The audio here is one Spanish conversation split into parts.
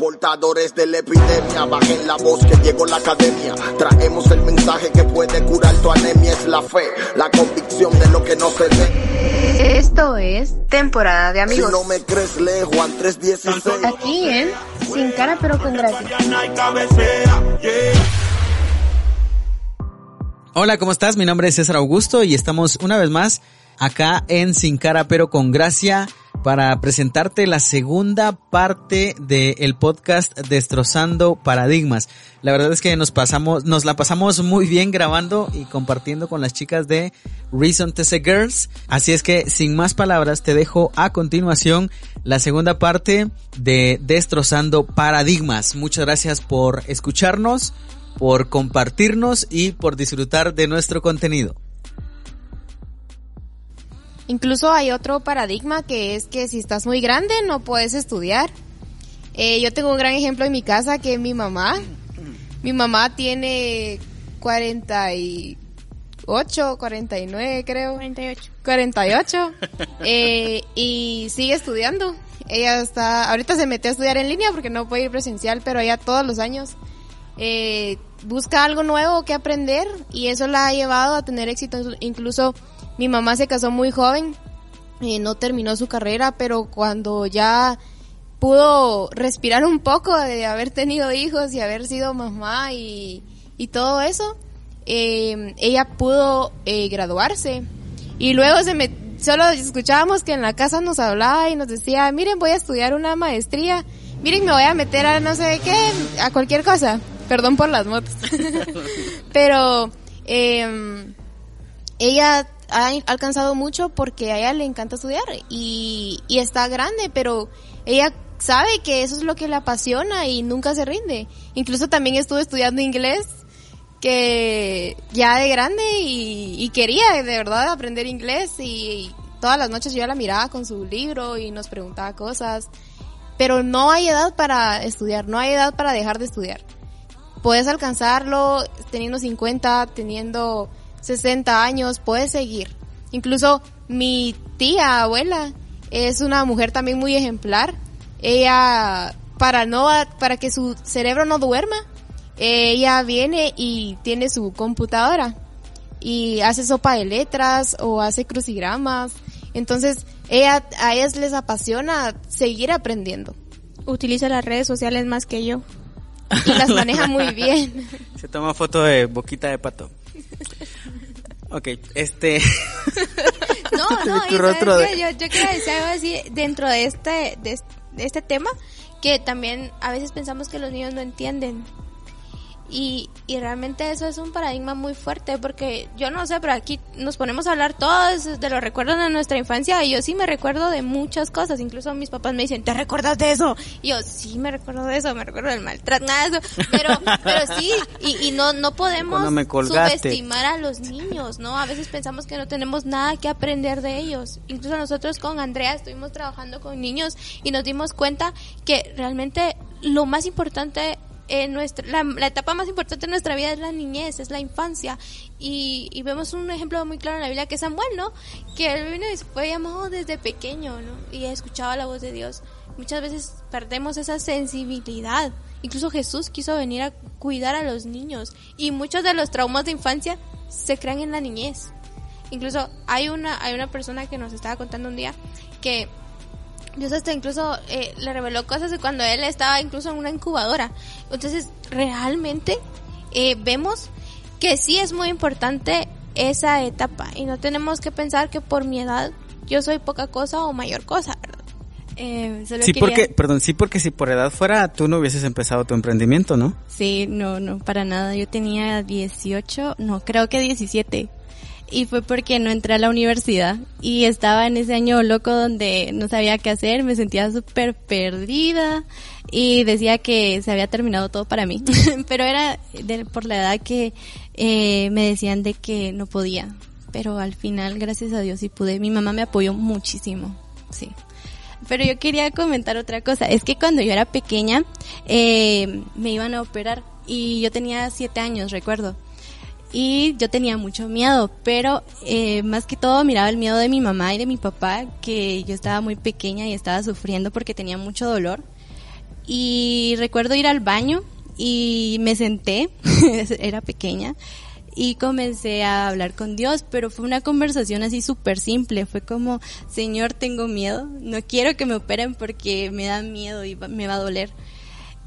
Portadores de la epidemia, bajen la voz que llegó la academia. Traemos el mensaje que puede curar tu anemia, es la fe, la convicción de lo que no se ve. Esto es temporada de amigos. Si no me crees, lee Juan 3.16. Aquí en Sin Cara pero con Gracia. Hola, ¿cómo estás? Mi nombre es César Augusto y estamos una vez más acá en Sin Cara pero con Gracia para presentarte la segunda parte del podcast Destrozando Paradigmas. La verdad es que nos pasamos, nos la pasamos muy bien grabando y compartiendo con las chicas de Reason Say Girls. Así es que sin más palabras te dejo a continuación la segunda parte de Destrozando Paradigmas. Muchas gracias por escucharnos, por compartirnos y por disfrutar de nuestro contenido. Incluso hay otro paradigma que es que si estás muy grande no puedes estudiar. Eh, yo tengo un gran ejemplo en mi casa que es mi mamá. Mi mamá tiene 48, 49 creo. 48. 48. eh, y sigue estudiando. Ella está, ahorita se metió a estudiar en línea porque no puede ir presencial, pero ella todos los años eh, busca algo nuevo que aprender y eso la ha llevado a tener éxito. Incluso mi mamá se casó muy joven, no terminó su carrera, pero cuando ya pudo respirar un poco de haber tenido hijos y haber sido mamá y, y todo eso, eh, ella pudo eh, graduarse. Y luego se me, solo escuchábamos que en la casa nos hablaba y nos decía, miren, voy a estudiar una maestría, miren, me voy a meter a no sé qué, a cualquier cosa. Perdón por las motos. Pero eh, ella ha alcanzado mucho porque a ella le encanta estudiar y, y está grande, pero ella sabe que eso es lo que le apasiona y nunca se rinde. Incluso también estuvo estudiando inglés que ya de grande y, y quería de verdad aprender inglés y todas las noches yo la miraba con su libro y nos preguntaba cosas. Pero no hay edad para estudiar, no hay edad para dejar de estudiar. Puedes alcanzarlo teniendo 50, teniendo 60 años, puedes seguir. Incluso mi tía abuela es una mujer también muy ejemplar. Ella, para no, para que su cerebro no duerma, ella viene y tiene su computadora y hace sopa de letras o hace crucigramas. Entonces, ella, a ellas les apasiona seguir aprendiendo. Utiliza las redes sociales más que yo. Y las maneja muy bien. Se toma foto de boquita de pato. Ok, este... no, no, y de... yo, yo quiero decir algo así dentro de este, de este tema, que también a veces pensamos que los niños no entienden. Y, y realmente eso es un paradigma muy fuerte porque yo no sé, pero aquí nos ponemos a hablar todos de los recuerdos de nuestra infancia y yo sí me recuerdo de muchas cosas, incluso mis papás me dicen, ¿te recuerdas de eso? Y yo sí me recuerdo de eso, me recuerdo del maltrato, nada de eso, pero, pero sí, y, y no, no podemos subestimar a los niños, ¿no? A veces pensamos que no tenemos nada que aprender de ellos. Incluso nosotros con Andrea estuvimos trabajando con niños y nos dimos cuenta que realmente lo más importante la, la, etapa más importante de nuestra vida es la niñez, es la infancia. Y, y, vemos un ejemplo muy claro en la Biblia que es Samuel, ¿no? Que él vino y fue llamado desde pequeño, ¿no? Y escuchaba la voz de Dios. Muchas veces perdemos esa sensibilidad. Incluso Jesús quiso venir a cuidar a los niños. Y muchos de los traumas de infancia se crean en la niñez. Incluso hay una, hay una persona que nos estaba contando un día que Dios hasta incluso eh, le reveló cosas de cuando él estaba incluso en una incubadora. Entonces, realmente eh, vemos que sí es muy importante esa etapa y no tenemos que pensar que por mi edad yo soy poca cosa o mayor cosa, ¿verdad? Eh, sí, quería... porque, perdón, sí, porque si por edad fuera, tú no hubieses empezado tu emprendimiento, ¿no? Sí, no, no, para nada. Yo tenía 18, no, creo que 17 y fue porque no entré a la universidad y estaba en ese año loco donde no sabía qué hacer, me sentía súper perdida y decía que se había terminado todo para mí, pero era por la edad que eh, me decían de que no podía, pero al final gracias a Dios sí pude, mi mamá me apoyó muchísimo, sí. Pero yo quería comentar otra cosa, es que cuando yo era pequeña eh, me iban a operar y yo tenía siete años, recuerdo y yo tenía mucho miedo, pero eh, más que todo miraba el miedo de mi mamá y de mi papá, que yo estaba muy pequeña y estaba sufriendo porque tenía mucho dolor. Y recuerdo ir al baño y me senté, era pequeña, y comencé a hablar con Dios, pero fue una conversación así súper simple, fue como, Señor, tengo miedo, no quiero que me operen porque me da miedo y me va a doler.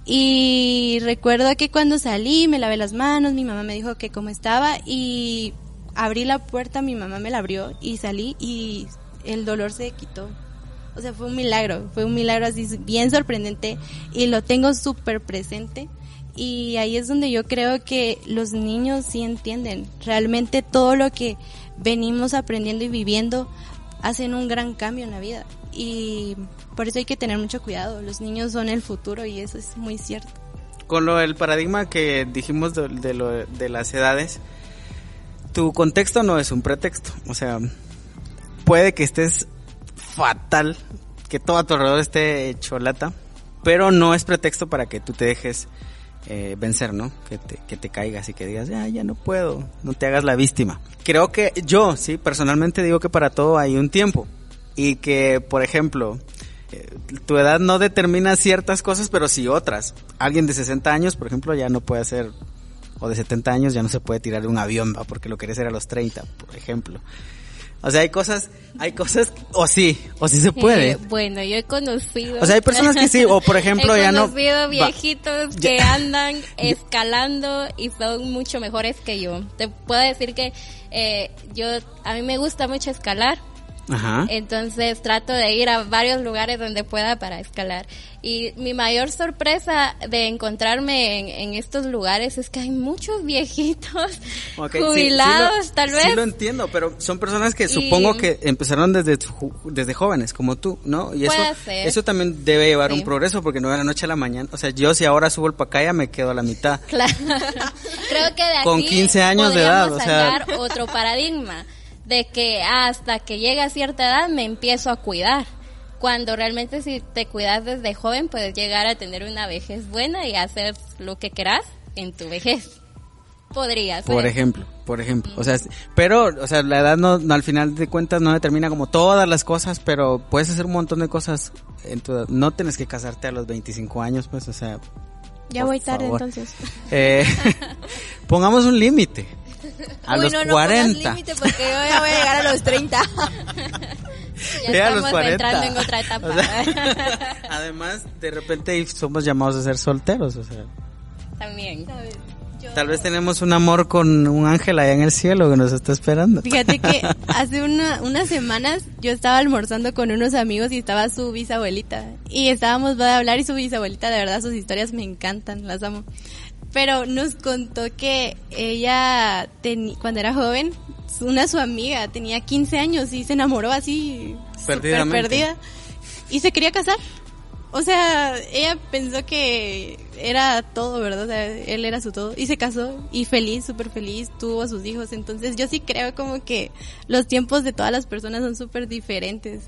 Y recuerdo que cuando salí me lavé las manos, mi mamá me dijo que cómo estaba y abrí la puerta, mi mamá me la abrió y salí y el dolor se quitó. O sea, fue un milagro, fue un milagro así bien sorprendente y lo tengo súper presente. Y ahí es donde yo creo que los niños sí entienden. Realmente todo lo que venimos aprendiendo y viviendo hacen un gran cambio en la vida. Y por eso hay que tener mucho cuidado. Los niños son el futuro y eso es muy cierto. Con lo del paradigma que dijimos de, lo, de las edades, tu contexto no es un pretexto. O sea, puede que estés fatal, que todo a tu alrededor esté cholata, pero no es pretexto para que tú te dejes eh, vencer, ¿no? Que te, que te caigas y que digas, ya, ya no puedo, no te hagas la víctima. Creo que yo, sí, personalmente digo que para todo hay un tiempo y que, por ejemplo, tu edad no determina ciertas cosas, pero sí otras. Alguien de 60 años, por ejemplo, ya no puede hacer, o de 70 años ya no se puede tirar de un avión, ¿va? porque lo quiere hacer a los 30, por ejemplo. O sea, hay cosas, hay cosas, o sí, o sí se puede. Eh, bueno, yo he conocido. O sea, hay personas que sí, o por ejemplo, ya no. He conocido viejitos que andan escalando y son mucho mejores que yo. Te puedo decir que eh, yo, a mí me gusta mucho escalar Ajá. Entonces trato de ir a varios lugares donde pueda para escalar. Y mi mayor sorpresa de encontrarme en, estos lugares es que hay muchos viejitos jubilados, tal vez. Sí lo entiendo, pero son personas que supongo que empezaron desde, desde jóvenes, como tú, ¿no? Y eso, eso también debe llevar un progreso, porque no de la noche a la mañana. O sea, yo si ahora subo el pacaya me quedo a la mitad. Claro. Creo que de aquí Con 15 años de edad, o sea. otro paradigma de que hasta que llegue a cierta edad me empiezo a cuidar. Cuando realmente si te cuidas desde joven puedes llegar a tener una vejez buena y hacer lo que quieras en tu vejez. Podrías. Por ejemplo, por ejemplo. O sea, pero, o sea, la edad no, al final de cuentas no determina como todas las cosas, pero puedes hacer un montón de cosas en tu No tienes que casarte a los 25 años, pues, o sea. Ya voy tarde entonces. Eh, pongamos un límite. A los no, 40. No límite porque yo ya voy a llegar a los 30. ya estamos entrando en otra etapa. además, de repente somos llamados a ser solteros, o sea. También. Tal vez tenemos un amor con un ángel allá en el cielo que nos está esperando. Fíjate que hace una, unas semanas yo estaba almorzando con unos amigos y estaba su bisabuelita. Y estábamos a hablar y su bisabuelita, de verdad, sus historias me encantan, las amo pero nos contó que ella cuando era joven, una su amiga tenía 15 años y se enamoró así perdida y se quería casar. O sea, ella pensó que era todo, ¿verdad? O sea, él era su todo y se casó y feliz, súper feliz, tuvo a sus hijos. Entonces yo sí creo como que los tiempos de todas las personas son súper diferentes.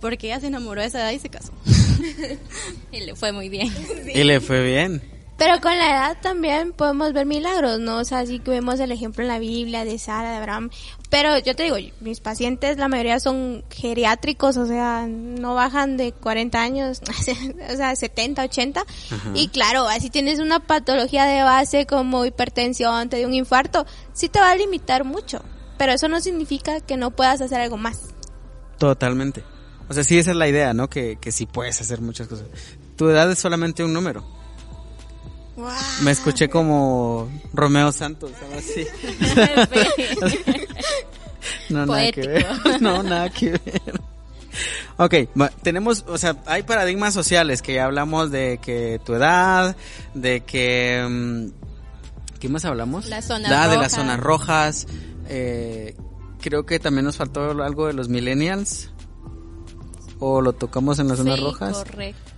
Porque ella se enamoró a esa edad y se casó. y le fue muy bien. Y le fue bien. Pero con la edad también podemos ver milagros, ¿no? O sea, así que vemos el ejemplo en la Biblia de Sara, de Abraham. Pero yo te digo, mis pacientes, la mayoría son geriátricos, o sea, no bajan de 40 años, o sea, 70, 80. Y claro, así tienes una patología de base como hipertensión, te dio un infarto, sí te va a limitar mucho. Pero eso no significa que no puedas hacer algo más. Totalmente. O sea, sí, esa es la idea, ¿no? Que, que sí puedes hacer muchas cosas. Tu edad es solamente un número. Me escuché como Romeo Santos, algo así. no, nada que ver. No, nada que ver. Ok, tenemos, o sea, hay paradigmas sociales que ya hablamos de que tu edad, de que... Mm, ¿Qué más hablamos? Las zonas rojas. de las zonas rojas. Eh, creo que también nos faltó algo de los millennials. ¿O lo tocamos en las zonas rojas? Correcto.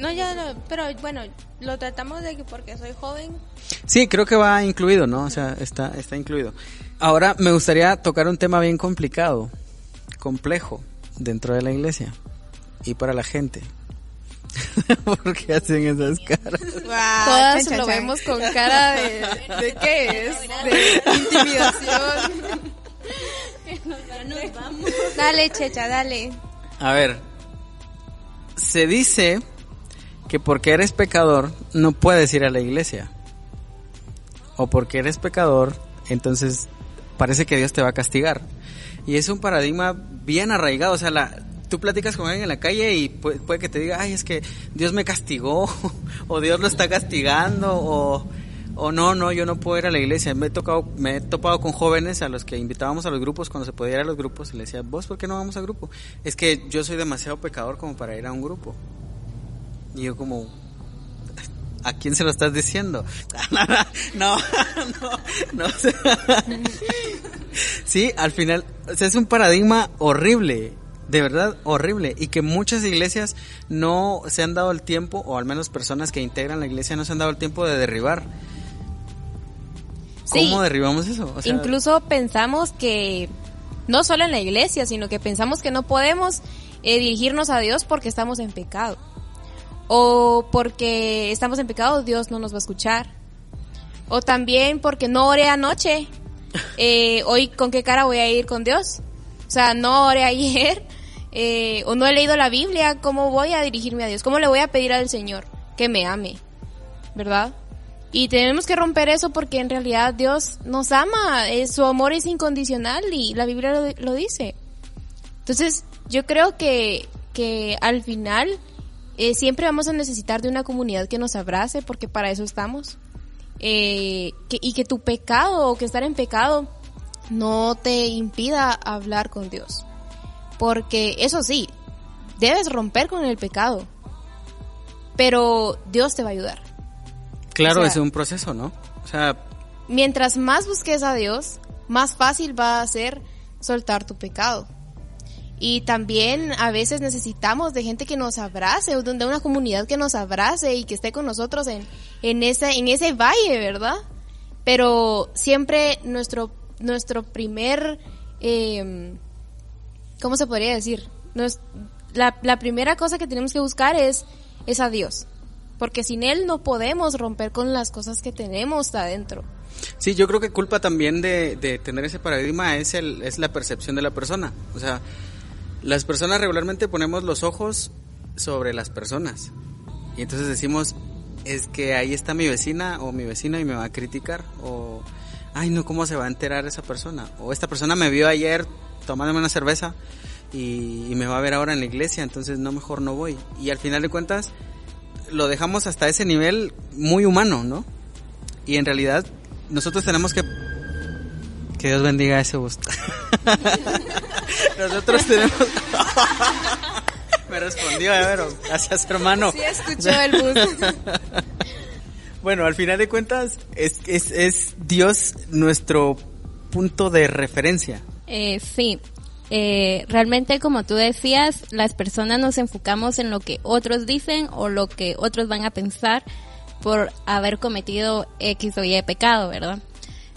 No, ya, no, pero bueno, lo tratamos de que porque soy joven. Sí, creo que va incluido, ¿no? O sea, está, está incluido. Ahora me gustaría tocar un tema bien complicado, complejo, dentro de la iglesia y para la gente. ¿Por qué hacen esas caras? Todas chan, chan, lo chan. vemos con cara de, ¿de qué es? De intimidación. Dale, Checha, dale. A ver, se dice que porque eres pecador no puedes ir a la iglesia. O porque eres pecador, entonces parece que Dios te va a castigar. Y es un paradigma bien arraigado. O sea, la, tú platicas con alguien en la calle y puede, puede que te diga, ay, es que Dios me castigó, o Dios lo está castigando, o, o no, no, yo no puedo ir a la iglesia. Me he, tocado, me he topado con jóvenes a los que invitábamos a los grupos cuando se podía ir a los grupos y le decía, vos, ¿por qué no vamos a grupo? Es que yo soy demasiado pecador como para ir a un grupo. Y yo como, ¿a quién se lo estás diciendo? no, no, no. sí, al final, es un paradigma horrible, de verdad horrible, y que muchas iglesias no se han dado el tiempo, o al menos personas que integran la iglesia no se han dado el tiempo de derribar. Sí. ¿Cómo derribamos eso? O sea, Incluso pensamos que, no solo en la iglesia, sino que pensamos que no podemos eh, dirigirnos a Dios porque estamos en pecado. O porque estamos en pecado, Dios no nos va a escuchar. O también porque no oré anoche. Eh, hoy, ¿con qué cara voy a ir con Dios? O sea, no oré ayer. eh, o no he leído la Biblia. ¿Cómo voy a dirigirme a Dios? ¿Cómo le voy a pedir al Señor que me ame? ¿Verdad? Y tenemos que romper eso porque en realidad Dios nos ama, eh, su amor es incondicional y la Biblia lo, dice. Entonces, yo creo que, que al final eh, siempre vamos a necesitar de una comunidad que nos abrace porque para eso estamos. Eh, y que tu pecado o que estar en pecado no te impida hablar con Dios. Porque eso sí, debes romper con el pecado. Pero Dios te va a ayudar. Claro, o sea- es un proceso, ¿no? O sea, mientras más busques a Dios, más fácil va a ser soltar tu pecado. Y también a veces necesitamos de gente que nos abrace, de una comunidad que nos abrace y que esté con nosotros en, en, ese, en ese valle, ¿verdad? Pero siempre nuestro, nuestro primer, eh, ¿cómo se podría decir? La, la primera cosa que tenemos que buscar es, es a Dios. Porque sin Él no podemos romper con las cosas que tenemos adentro. Sí, yo creo que culpa también de, de tener ese paradigma es, el, es la percepción de la persona. O sea, las personas regularmente ponemos los ojos sobre las personas. Y entonces decimos, es que ahí está mi vecina o mi vecino y me va a criticar. O, ay, no, ¿cómo se va a enterar esa persona? O esta persona me vio ayer tomándome una cerveza y, y me va a ver ahora en la iglesia, entonces no, mejor no voy. Y al final de cuentas, lo dejamos hasta ese nivel muy humano, ¿no? Y en realidad nosotros tenemos que que Dios bendiga ese bus. nosotros tenemos me respondió Evero gracias hermano Sí, escuchó el bus. bueno al final de cuentas es, es, es Dios nuestro punto de referencia Eh, sí, Eh, realmente como tú decías, las personas nos enfocamos en lo que otros dicen o lo que otros van a pensar por haber cometido X o Y pecado, ¿verdad?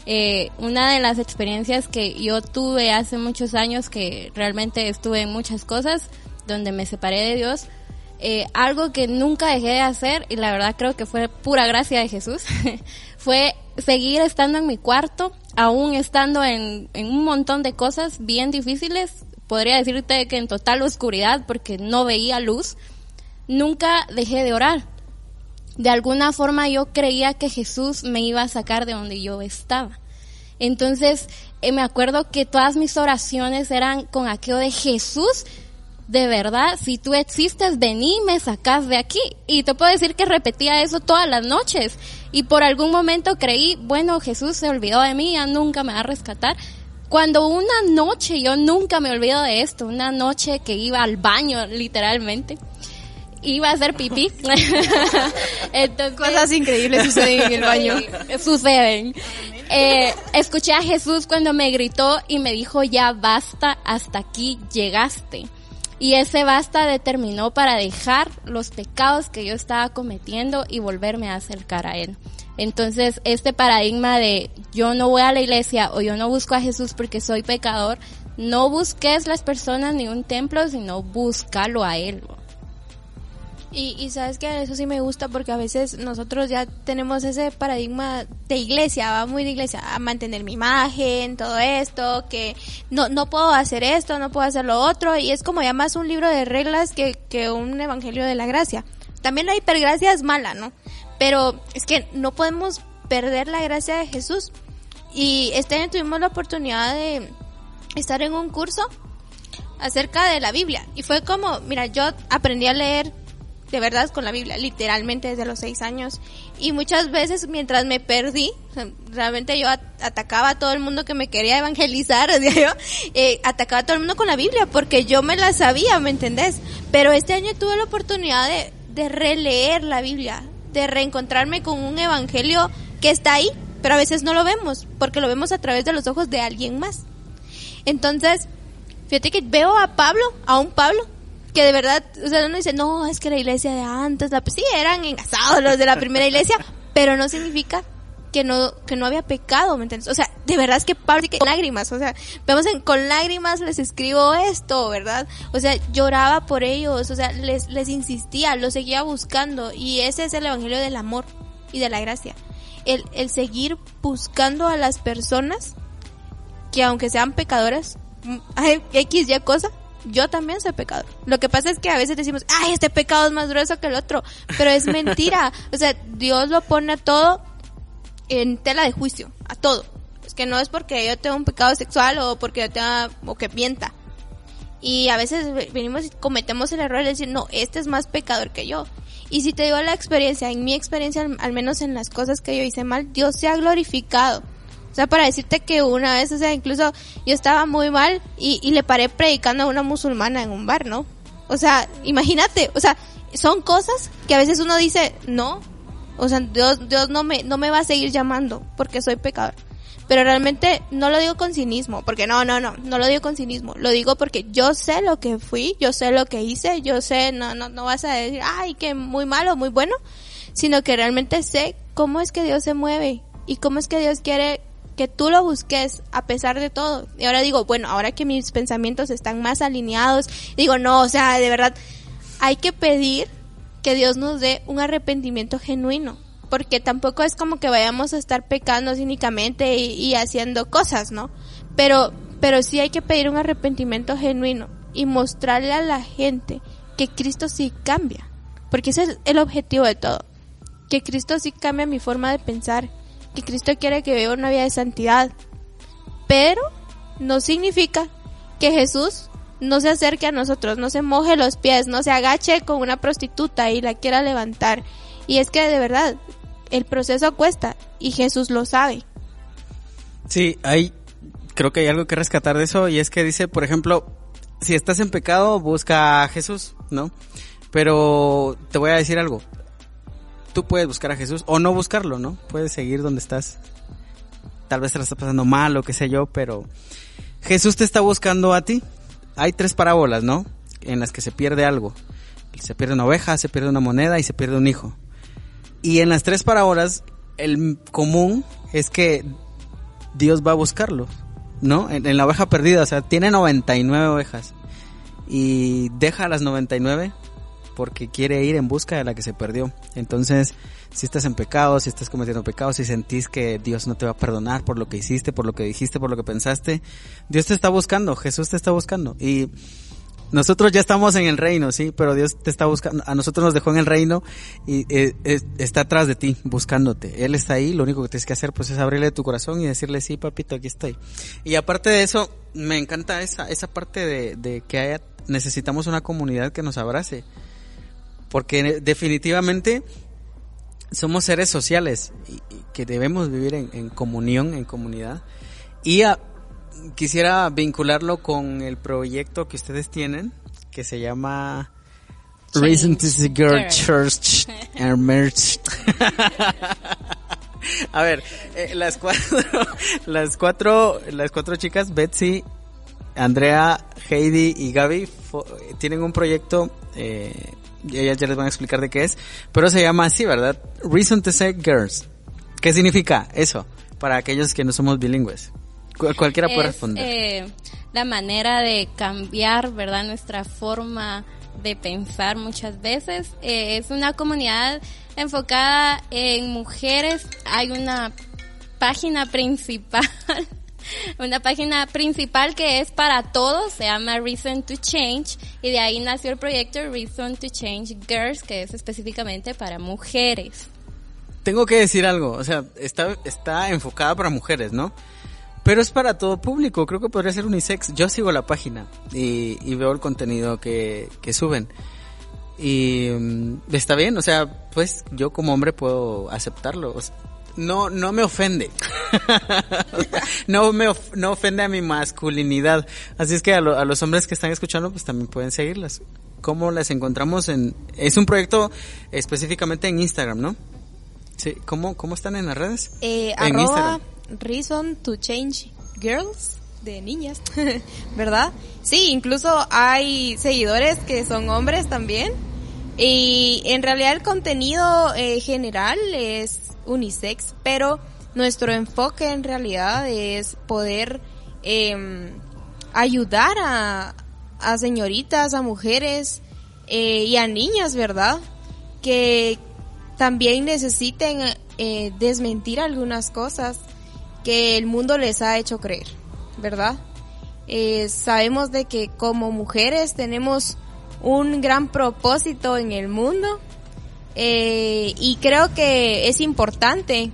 Eh, una de las experiencias que yo tuve hace muchos años, que realmente estuve en muchas cosas, donde me separé de Dios, eh, algo que nunca dejé de hacer, y la verdad creo que fue pura gracia de Jesús, fue seguir estando en mi cuarto, aún estando en, un montón de cosas bien difíciles, podría decirte que en total oscuridad, porque no veía luz, nunca dejé de orar. De alguna forma yo creía que Jesús me iba a sacar de donde yo estaba. Entonces, eh, me acuerdo que todas mis oraciones eran con aquello de Jesús, de verdad, si tú existes, vení, me sacas de aquí. Y te puedo decir que repetía eso todas las noches. Y por algún momento creí, bueno, Jesús se olvidó de mí, ya nunca me va a rescatar. Cuando una noche, yo nunca me olvido de esto, una noche que iba al baño, literalmente, iba a hacer pipí. Entonces, Cosas increíbles suceden en el baño. suceden. eh, escuché a Jesús cuando me gritó y me dijo, ya basta, hasta aquí llegaste. Y ese basta determinó para dejar los pecados que yo estaba cometiendo y volverme a acercar a Él. Entonces, este paradigma de yo no voy a la iglesia o yo no busco a Jesús porque soy pecador, no busques las personas ni un templo, sino búscalo a Él. Y, y sabes que eso sí me gusta porque a veces nosotros ya tenemos ese paradigma de iglesia, va muy de iglesia, a mantener mi imagen, todo esto, que no, no puedo hacer esto, no puedo hacer lo otro, y es como ya más un libro de reglas que, que un evangelio de la gracia. También la hipergracia es mala, ¿no? Pero es que no podemos perder la gracia de Jesús. Y este año tuvimos la oportunidad de estar en un curso acerca de la Biblia. Y fue como, mira, yo aprendí a leer de verdad con la Biblia, literalmente desde los seis años. Y muchas veces mientras me perdí, realmente yo atacaba a todo el mundo que me quería evangelizar, yo, eh, atacaba a todo el mundo con la Biblia porque yo me la sabía, ¿me entendés? Pero este año tuve la oportunidad de, de releer la Biblia, de reencontrarme con un evangelio que está ahí, pero a veces no lo vemos, porque lo vemos a través de los ojos de alguien más. Entonces, fíjate que veo a Pablo, a un Pablo, que de verdad, o sea, uno dice, no, es que la iglesia de antes, la, sí, eran engasados los de la primera iglesia, pero no significa que no, que no había pecado, ¿me entiendes? O sea, de verdad es que Pablo, con lágrimas, o sea, vemos en, con lágrimas les escribo esto, ¿verdad? O sea, lloraba por ellos, o sea, les, les insistía, los seguía buscando, y ese es el evangelio del amor y de la gracia. El, el seguir buscando a las personas que aunque sean pecadoras, X, Y cosa, yo también soy pecador. Lo que pasa es que a veces decimos, ay, este pecado es más grueso que el otro, pero es mentira. o sea, Dios lo pone a todo en tela de juicio, a todo. Es que no es porque yo tenga un pecado sexual o porque yo tenga, o que mienta. Y a veces venimos y cometemos el error de decir, no, este es más pecador que yo. Y si te digo la experiencia, en mi experiencia, al menos en las cosas que yo hice mal, Dios se ha glorificado. O sea, para decirte que una vez, o sea, incluso yo estaba muy mal y, y le paré predicando a una musulmana en un bar, ¿no? O sea, imagínate, o sea, son cosas que a veces uno dice, no, o sea, Dios, Dios no me, no me va a seguir llamando porque soy pecador. Pero realmente no lo digo con cinismo, porque no, no, no, no lo digo con cinismo, lo digo porque yo sé lo que fui, yo sé lo que hice, yo sé, no, no, no vas a decir, ay, que muy malo, muy bueno, sino que realmente sé cómo es que Dios se mueve y cómo es que Dios quiere que tú lo busques a pesar de todo. Y ahora digo, bueno, ahora que mis pensamientos están más alineados, digo, no, o sea, de verdad, hay que pedir que Dios nos dé un arrepentimiento genuino. Porque tampoco es como que vayamos a estar pecando cínicamente y, haciendo cosas, ¿no? Pero, pero sí hay que pedir un arrepentimiento genuino y mostrarle a la gente que Cristo sí cambia. Porque ese es el objetivo de todo. Que Cristo sí cambia mi forma de pensar, que Cristo quiere que viva una vida de santidad. Pero no significa que Jesús no se acerque a nosotros, no se moje los pies, no se agache con una prostituta y la quiera levantar. Y es que de verdad, el proceso cuesta y Jesús lo sabe. Sí, hay, creo que hay algo que rescatar de eso y es que dice, por ejemplo, si estás en pecado, busca a Jesús, ¿no? Pero te voy a decir algo, tú puedes buscar a Jesús o no buscarlo, ¿no? Puedes seguir donde estás. Tal vez te lo estás pasando mal o qué sé yo, pero Jesús te está buscando a ti. Hay tres parábolas, ¿no? En las que se pierde algo. Se pierde una oveja, se pierde una moneda y se pierde un hijo. Y en las tres parábolas, el común es que Dios va a buscarlo, ¿no? En, en la oveja perdida, o sea, tiene 99 ovejas y deja las 99 porque quiere ir en busca de la que se perdió. Entonces, si estás en pecado, si estás cometiendo pecados, si sentís que Dios no te va a perdonar por lo que hiciste, por lo que dijiste, por lo que pensaste, Dios te está buscando, Jesús te está buscando. Y nosotros ya estamos en el reino, sí, pero Dios te está buscando, a nosotros nos dejó en el reino y eh, está atrás de ti, buscándote. Él está ahí, lo único que tienes que hacer pues es abrirle tu corazón y decirle, sí, papito, aquí estoy. Y aparte de eso, me encanta esa, esa parte de, de que haya, necesitamos una comunidad que nos abrace porque definitivamente somos seres sociales y, que debemos vivir en, comunión, en comunidad. Y quisiera vincularlo con el proyecto que ustedes tienen, que se llama Reason to Girl Church Emerged. A ver, eh, las cuatro, las cuatro, las cuatro chicas, Betsy, Andrea, Heidi y Gaby, tienen un proyecto, eh, ellas ya les van a explicar de qué es, pero se llama así, ¿verdad? Reason to Say Girls. ¿Qué significa eso? Para aquellos que no somos bilingües. cualquiera puede responder. Eh, la manera de cambiar, ¿verdad? Nuestra forma de pensar muchas veces. Eh, es una comunidad enfocada en mujeres. Hay una página principal, una página principal que es para todos, se llama Reason to Change y de ahí nació el proyecto Reason to Change Girls, que es específicamente para mujeres. Tengo que decir algo, o sea, está, está enfocada para mujeres, ¿no? Pero es para todo público, creo que podría ser unisex. Yo sigo la página y, veo el contenido que, que suben. Y mm, está bien, o sea, pues yo como hombre puedo aceptarlo. No, no me ofende. no me no ofende a mi masculinidad. Así es que a, a, los hombres que están escuchando, pues también pueden seguirlas. ¿Cómo las encontramos en...? Es un proyecto específicamente en Instagram, ¿no? Sí, ¿cómo, cómo están en las redes? Eh, en Instagram. Reason to Change Girls de niñas, ¿verdad? Sí, incluso hay seguidores que son hombres también. Y en realidad el contenido eh, general es unisex, pero nuestro enfoque en realidad es poder eh, ayudar a, a, señoritas, a mujeres eh, y a niñas, ¿verdad? Que también necesiten eh, desmentir algunas cosas que el mundo les ha hecho creer, ¿verdad? Eh, sabemos de que como mujeres tenemos un gran propósito en el mundo eh, y creo que es importante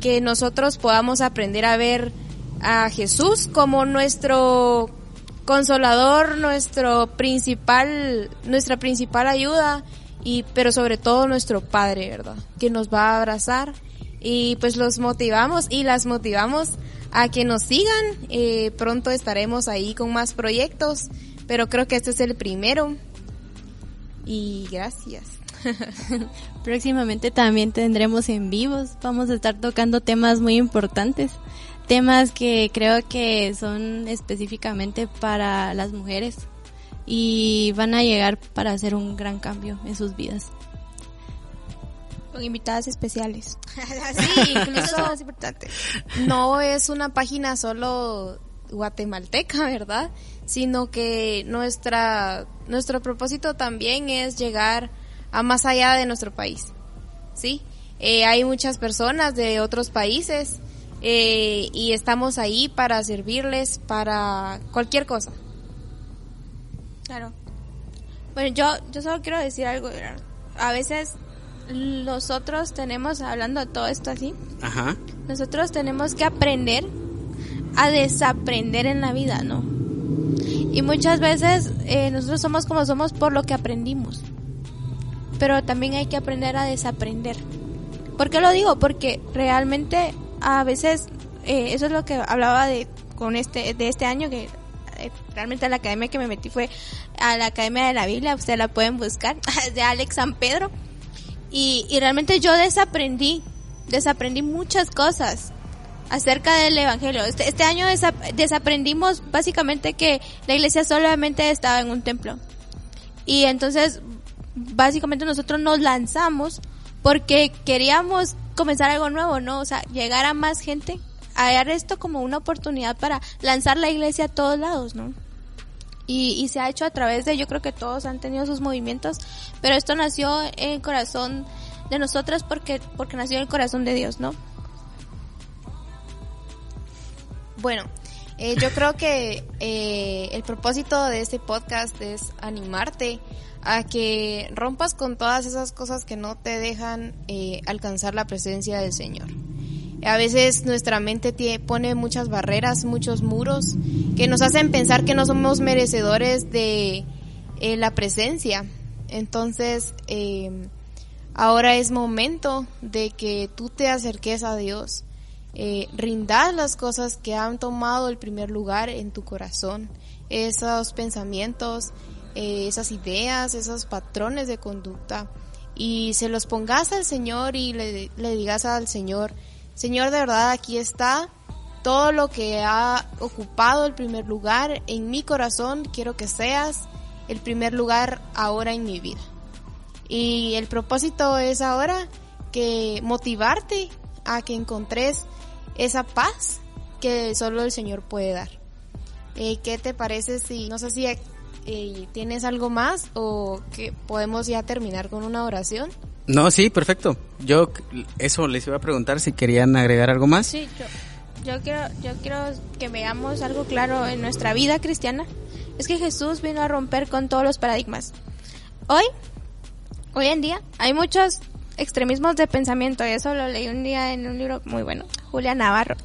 que nosotros podamos aprender a ver a Jesús como nuestro consolador, nuestro principal, nuestra principal ayuda y pero sobre todo nuestro Padre, ¿verdad? Que nos va a abrazar y pues los motivamos y las motivamos a que nos sigan. Eh, pronto estaremos ahí con más proyectos, pero creo que este es el primero. Y gracias. Próximamente también tendremos en vivos. Vamos a estar tocando temas muy importantes. Temas que creo que son específicamente para las mujeres y van a llegar para hacer un gran cambio en sus vidas invitadas especiales. sí, incluso es importante. No es una página solo guatemalteca, ¿verdad? Sino que nuestra nuestro propósito también es llegar a más allá de nuestro país. ¿Sí? Eh, hay muchas personas de otros países eh, y estamos ahí para servirles para cualquier cosa. Claro. Bueno, yo, yo solo quiero decir algo. A veces nosotros tenemos, hablando de todo esto así, nosotros tenemos que aprender a desaprender en la vida, ¿no? Y muchas veces eh, nosotros somos como somos por lo que aprendimos. Pero también hay que aprender a desaprender. ¿Por qué lo digo? Porque realmente a veces eh, eso es lo que hablaba de con este de este año que eh, realmente la academia que me metí fue a la Academia de la Biblia, ustedes la pueden buscar, de Alex San Pedro. Y, y realmente yo desaprendí, desaprendí muchas cosas acerca del Evangelio. Este, este año desaprendimos básicamente que la iglesia solamente estaba en un templo. Y entonces, básicamente nosotros nos lanzamos porque queríamos comenzar algo nuevo, ¿no? O sea, llegar a más gente, a dar esto como una oportunidad para lanzar la iglesia a todos lados, ¿no? y, y se ha hecho a través de, yo creo que todos han tenido sus movimientos, pero esto nació en el corazón de nosotras porque, porque nació en el corazón de Dios, ¿no? Bueno, eh, yo creo que eh, el propósito de este podcast es animarte a que rompas con todas esas cosas que no te dejan eh, alcanzar la presencia del Señor. A veces nuestra mente pone muchas barreras, muchos muros que nos hacen pensar que no somos merecedores de eh, la presencia. Entonces, em, ahora es momento de que tú te acerques a Dios, eh, rindas las cosas que han tomado el primer lugar en tu corazón, esos pensamientos, eh, esas ideas, esos patrones de conducta, y se los pongas al Señor y le, le digas al Señor, Señor, de verdad, aquí está todo lo que ha ocupado el primer lugar en mi corazón. Quiero que seas el primer lugar ahora en mi vida. Y el propósito es ahora que motivarte a que encontres esa paz que solo el Señor puede dar. Eh, ¿Qué te parece si, no sé si eh, tienes algo más o que podemos ya terminar con una oración? No, sí, perfecto. Yo eso les iba a preguntar si querían agregar algo más. Sí, yo, yo quiero, yo quiero que veamos algo claro en nuestra vida cristiana. Es que Jesús vino a romper con todos los paradigmas. Hoy, hoy en día, hay muchos extremismos de pensamiento. Y eso lo leí un día en un libro muy bueno. Julia Navarro.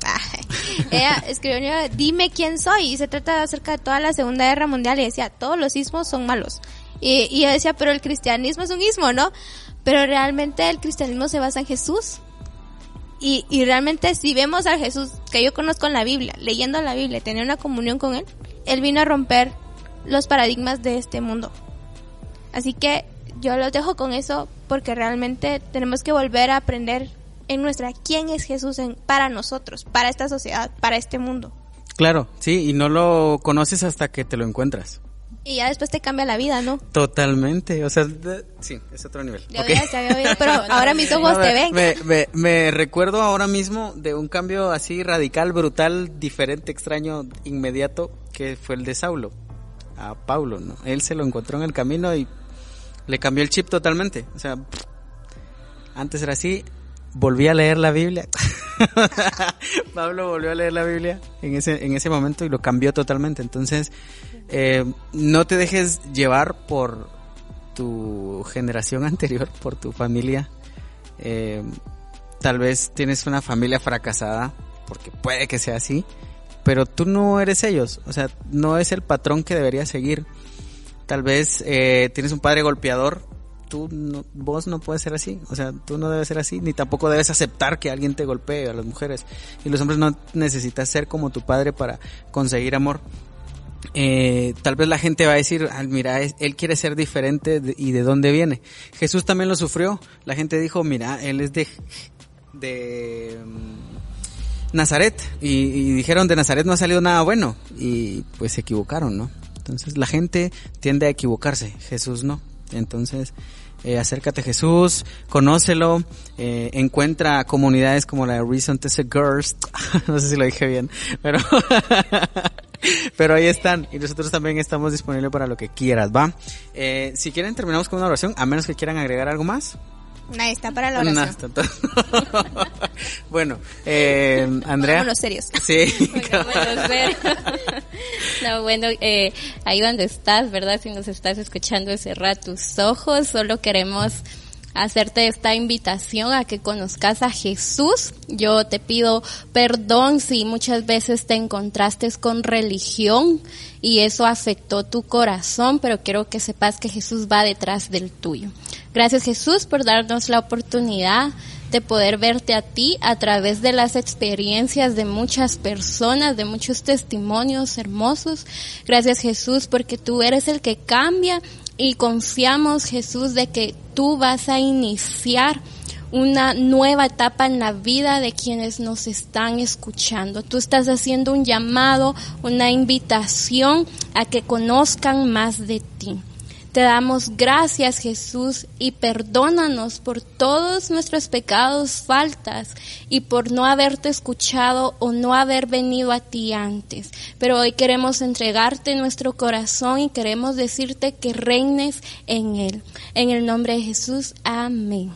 Ella escribió Dime quién soy. Y se trata acerca de toda la Segunda Guerra Mundial. Y decía, todos los ismos son malos. Y, y ella decía, pero el cristianismo es un ismo, ¿no? Pero realmente el cristianismo se basa en Jesús. Y, y realmente si vemos a Jesús, que yo conozco en la Biblia, leyendo la Biblia, tener una comunión con Él, Él vino a romper los paradigmas de este mundo. Así que yo los dejo con eso porque realmente tenemos que volver a aprender en nuestra quién es Jesús en, para nosotros, para esta sociedad, para este mundo. Claro, sí, y no lo conoces hasta que te lo encuentras. Y ya después te cambia la vida, ¿no? Totalmente, o sea, sí, es otro nivel. pero ahora mis ojos te ven. Me, me, recuerdo ahora mismo de un cambio así radical, brutal, diferente, extraño, inmediato, que fue el de Saulo, a Paulo, ¿no? Él se lo encontró en el camino y le cambió el chip totalmente. O sea, antes era así, volví a leer la Biblia. Pablo volvió a leer la Biblia en ese, en ese momento y lo cambió totalmente. Entonces, eh, no te dejes llevar por tu generación anterior, por tu familia. Eh, tal vez tienes una familia fracasada, porque puede que sea así, pero tú no eres ellos. O sea, no es el patrón que deberías seguir. Tal vez eh, tienes un padre golpeador, tú vos no puedes ser así, o sea, tú no debes ser así, ni tampoco debes aceptar que alguien te golpee a las mujeres. Y los hombres no necesitas ser como tu padre para conseguir amor. Eh, tal vez la gente va a decir, mira, él quiere ser diferente y de dónde viene. Jesús también lo sufrió. La gente dijo, mira, él es de, de mm, Nazaret. Y, y, dijeron, de Nazaret no ha salido nada bueno. Y pues se equivocaron, ¿no? Entonces la gente tiende a equivocarse, Jesús no. Entonces, eh, acércate a Jesús, conócelo, eh, encuentra comunidades como la Reason to Say Girls, no sé si lo dije bien, pero, pero ahí están y nosotros también estamos disponibles para lo que quieras, ¿va? Eh, si quieren terminamos con una oración, a menos que quieran agregar algo más. Nadie está para la oración. bueno, eh, Andrea. Vámonos serios. Sí. no, bueno, eh, ahí donde estás, ¿verdad? Si nos estás escuchando, cerrar tus ojos. Solo queremos hacerte esta invitación a que conozcas a Jesús. Yo te pido perdón si muchas veces te encontraste con religión y eso afectó tu corazón, pero quiero que sepas que Jesús va detrás del tuyo. Gracias Jesús por darnos la oportunidad de poder verte a ti a través de las experiencias de muchas personas, de muchos testimonios hermosos. Gracias Jesús porque tú eres el que cambia y confiamos Jesús de que tú vas a iniciar una nueva etapa en la vida de quienes nos están escuchando. Tú estás haciendo un llamado, una invitación a que conozcan más de ti. Te damos gracias Jesús y perdónanos por todos nuestros pecados, faltas y por no haberte escuchado o no haber venido a ti antes. Pero hoy queremos entregarte nuestro corazón y queremos decirte que reines en él. En el nombre de Jesús, amén.